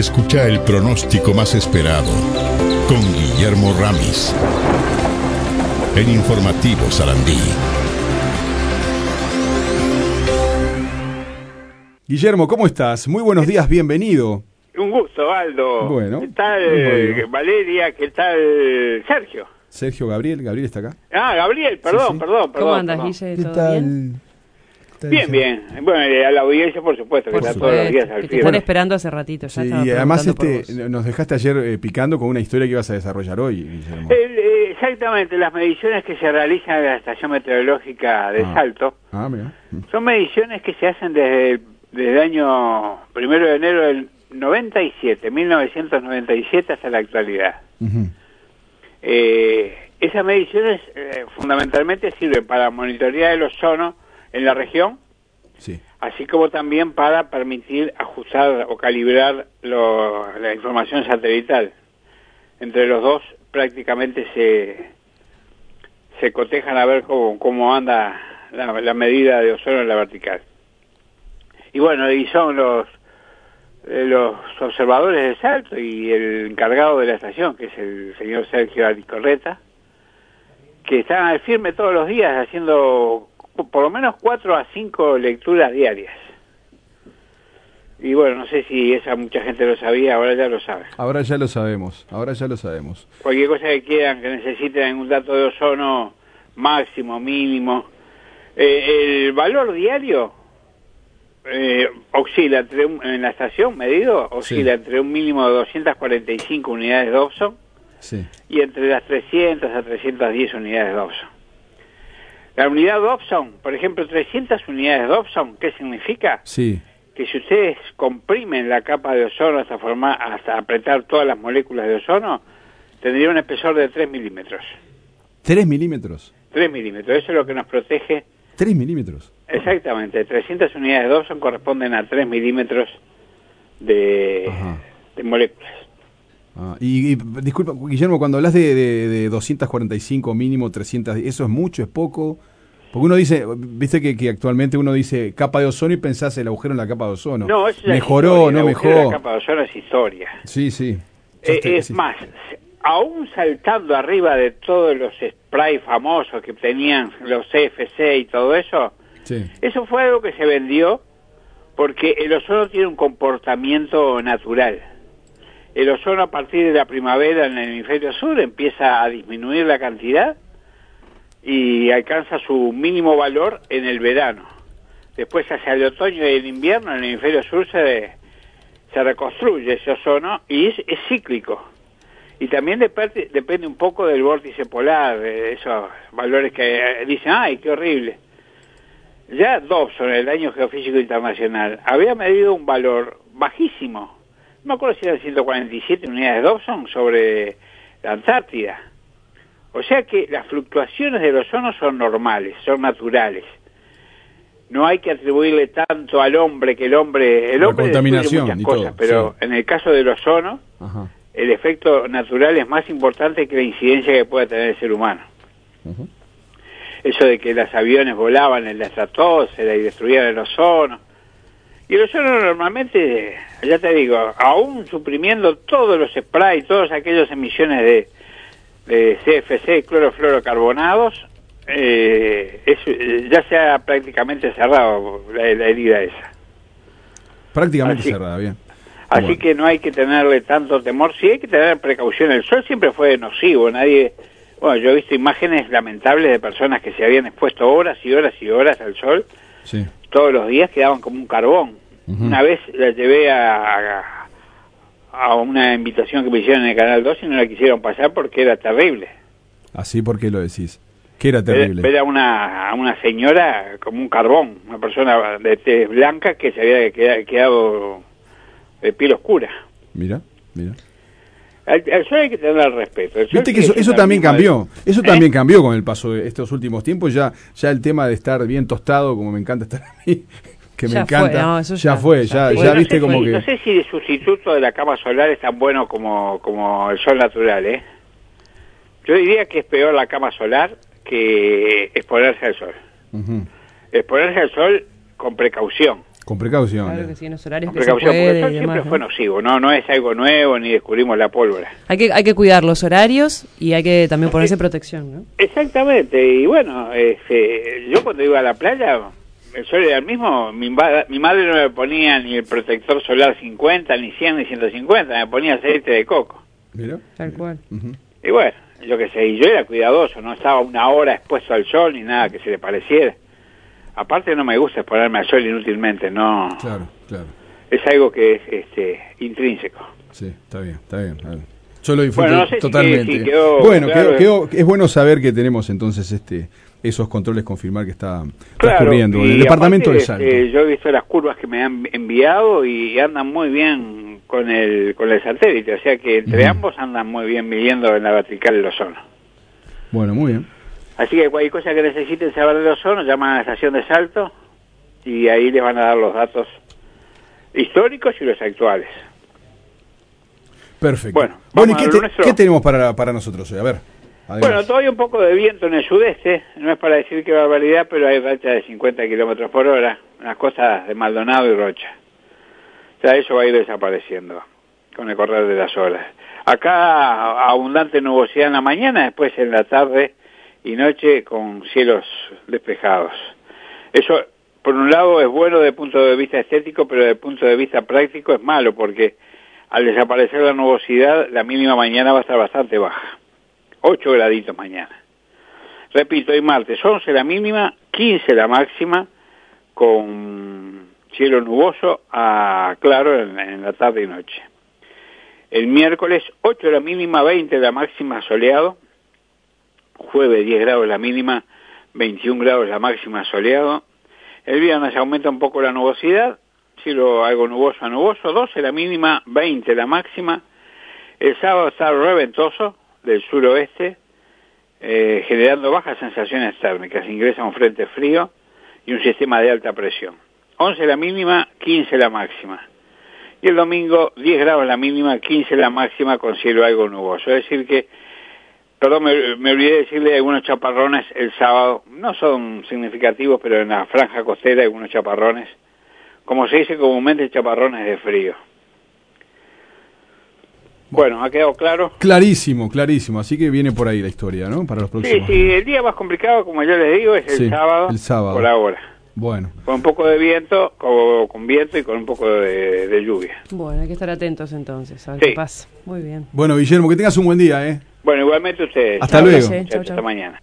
Escucha el pronóstico más esperado con Guillermo Ramis en Informativo Sarandí. Guillermo, ¿cómo estás? Muy buenos días, bienvenido. Un gusto, Aldo. Bueno, ¿Qué tal bueno. Valeria? ¿Qué tal Sergio? Sergio Gabriel, Gabriel está acá. Ah, Gabriel, perdón, sí. perdón, perdón. ¿Cómo andas. Guille? ¿Todo bien? Bien, bien. Bueno, eh, a la audiencia, por supuesto, que Por está todos los días al que te pie. están esperando hace ratito. Ya Sí, y además este, nos dejaste ayer eh, picando con una historia que ibas a desarrollar hoy, Guillermo. el, eh, exactamente, las mediciones que se realizan en la estación meteorológica de Ah. Salto Ah, mira. Son mediciones que se hacen desde el, desde el año primero de enero del 97, 1997 hasta la actualidad. Eh, esas mediciones eh, fundamentalmente sirven para monitorear el ozono en la región, Sí. así como también para permitir ajustar o calibrar lo- la información satelital. Entre los dos prácticamente se, se cotejan a ver cómo, cómo anda la, la medida de ozono en la vertical. Y bueno, y son los eh, los observadores del salto y el encargado de la estación, que es el señor Sergio Aricorreta, que están al firme todos los días haciendo por lo menos cuatro a cinco lecturas diarias. Y bueno, no sé si esa mucha gente lo sabía, ahora ya lo sabe. Ahora ya lo sabemos, ahora ya lo sabemos. Cualquier cosa que quieran, que necesiten un dato de ozono máximo, mínimo. Eh, el valor diario eh, oscila entre un- en la estación medido, oscila entre un mínimo de 245 unidades de Sí. y entre las 300 a 310 unidades de Dobson. La unidad Dobson, por ejemplo, 300 unidades de Dobson, ¿qué significa? Sí. Que si ustedes comprimen la capa de ozono hasta formar, hasta apretar todas las moléculas de ozono, tendría un espesor de 3 milímetros. ¿Tres milímetros? 3 milímetros, eso es lo que nos protege. ¿Tres milímetros? Exactamente, 300 unidades de Dobson corresponden a 3 milímetros de, Ajá. de moléculas. Ah, y, y, disculpa, Guillermo, cuando hablas de, de, de 245 mínimo, 300, ¿eso es mucho, es poco? Porque uno dice, viste que, que actualmente uno dice capa de ozono y pensás el agujero en la capa de ozono. No, eso Mejoró, no mejoró. La capa de ozono es historia. Sí, sí. Eh, es sí. más, aún saltando arriba de todos los sprays famosos que tenían los CFC y todo eso, Sí. eso fue algo que se vendió porque el ozono tiene un comportamiento natural. El ozono a partir de la primavera en el hemisferio sur empieza a disminuir la cantidad y alcanza su mínimo valor en el verano. Después hacia el otoño y el invierno en el hemisferio sur se, se reconstruye ese ozono y es, cíclico. Y también depende, depende un poco del vórtice polar, de esos valores que eh, dicen, ay, qué horrible. Ya Dobson, el año geofísico internacional, había medido un valor bajísimo. No me acuerdo si eran 147 unidades de Dobson sobre la Antártida. O sea que las fluctuaciones del ozono son normales, son naturales. No hay que atribuirle tanto al hombre que el hombre... El La hombre destruye contaminación muchas y cosas, todo, pero sí. en el caso del ozono, Ajá. el efecto natural es más importante que la incidencia que pueda tener el ser humano. Eso de que los aviones volaban en la estratosfera y destruían el ozono. Y el ozono normalmente, ya te digo, aún suprimiendo todos los sprays, todas aquellas emisiones de, de CFC, clorofluorocarbonados, eh, es- eh, ya se ha prácticamente cerrado la, la herida esa. Prácticamente Así- cerrada, bien. Así Bueno. que no hay que tenerle tanto temor, sí hay que tener precaución. El sol siempre fue nocivo, nadie... Bueno, yo he visto imágenes lamentables de personas que se habían expuesto horas y horas y horas al sol, Sí. Todos los días quedaban como un carbón. Una vez la llevé a, a, a una invitación que me hicieron en el Canal 2 y no la quisieron pasar porque era terrible. Así porque lo decís. Que era terrible. ver a una, a una señora como un carbón, una persona de tez blanca que se había queda- quedado de piel oscura. Mira, mira. Al, al sol hay que tener respeto. El Viste que eso, eso el también de- cambió. Eso ¿Eh? también cambió con el paso de estos últimos tiempos. Ya, ya el tema de estar bien tostado, como me encanta estar a mí, que me Ya fue, encanta. no, eso ya, ya- fue, ya ya, fue. ya Bueno, no viste sé como si- que. No sé si de sustituto de la cama solar es tan bueno como, como el sol natural, ¿eh? Yo diría que es peor la cama solar que exponerse al sol. Ujú. Exponerse al sol con precaución. Con precaución. Claro que sí, en los horarios Con que se precaución, porque el puede y siempre demás. fue ¿no? nocivo, ¿no? No es algo nuevo ni descubrimos la pólvora. Hay que, hay que cuidar los horarios y hay que también ponerse protección, ¿no? Exactamente, y bueno, este, yo cuando iba a la playa, el sol era el mismo, mi, mi madre no me ponía ni el protector solar 50, ni 100, ni 150, me ponía aceite de coco. Mira. Tal cual. Ujú. Y bueno, yo qué sé, y yo era cuidadoso, no estaba una hora expuesto al sol ni nada que se le pareciera. Aparte no me gusta exponerme al sol inútilmente, no, Claro, claro. es algo que es este intrínseco. Sí, está bien, está bien. Yo lo disfruto Bueno, no sé si totalmente. que- si quedó bueno, claro. quedó- quedó- es bueno saber que tenemos entonces este esos controles, confirmar que está Claro, transcurriendo. y El departamento del Salto. este, yo he visto las curvas que me han enviado y andan muy bien con el con el satélite, o sea que entre Ujú. ambos andan muy bien midiendo en la vertical el ozono. Bueno, muy bien. Así que cualquier cosa que necesiten saber del ozono, llaman a la estación de Salto y ahí les van a dar los datos históricos y los actuales. Perfecto. Bueno, Bueno, ¿y vamos qué, te- tenemos para, para nosotros hoy? A ver. además. Bueno, todavía un poco de viento en el sudeste, no es para decir que barbaridad, pero hay rachas de 50 kilómetros por hora en las costas de Maldonado y Rocha. O sea, eso va a ir desapareciendo con el correr de las horas. Acá abundante nubosidad en la mañana, después en la tarde y noche con cielos despejados. Eso, por un lado, es bueno desde el punto de vista estético, pero desde el punto de vista práctico es malo, porque al desaparecer la nubosidad, la mínima mañana va a estar bastante baja. 8 graditos mañana. Repito, hoy martes 11 la mínima, 15 la máxima, con cielo nuboso a claro en, la tarde y noche. El miércoles 8 la mínima, 20 la máxima soleado. Jueves 10 grados la mínima, 21 grados la máxima soleado. El viernes aumenta un poco la nubosidad, cielo algo nuboso a nuboso, 12 la mínima, 20 la máxima. El sábado está reventoso del suroeste, eh, generando bajas sensaciones térmicas. Ingresa un frente frío y un sistema de alta presión. 11 la mínima, 15 la máxima. Y el domingo 10 grados la mínima, 15 la máxima con cielo algo nuboso. Es decir que, perdón, me, me olvidé decirle algunos chaparrones el sábado. No son significativos, pero en la franja costera hay algunos chaparrones. Como se dice comúnmente, chaparrones de frío. Bueno, ¿ha quedado claro? Clarísimo, clarísimo. Así que viene por ahí la historia, ¿no? Para los Sí, próximos. sí, el día más complicado, como yo les digo, es el, Sí, sábado, el sábado. por ahora. Bueno. Con un poco de viento, con, con viento y con un poco de, de lluvia. Bueno, hay que estar atentos entonces, a ver Sí. qué pasa. Muy bien. Bueno, Guillermo, que tengas un buen día, ¿eh? Bueno, igualmente ustedes. Hasta luego. Hasta mañana.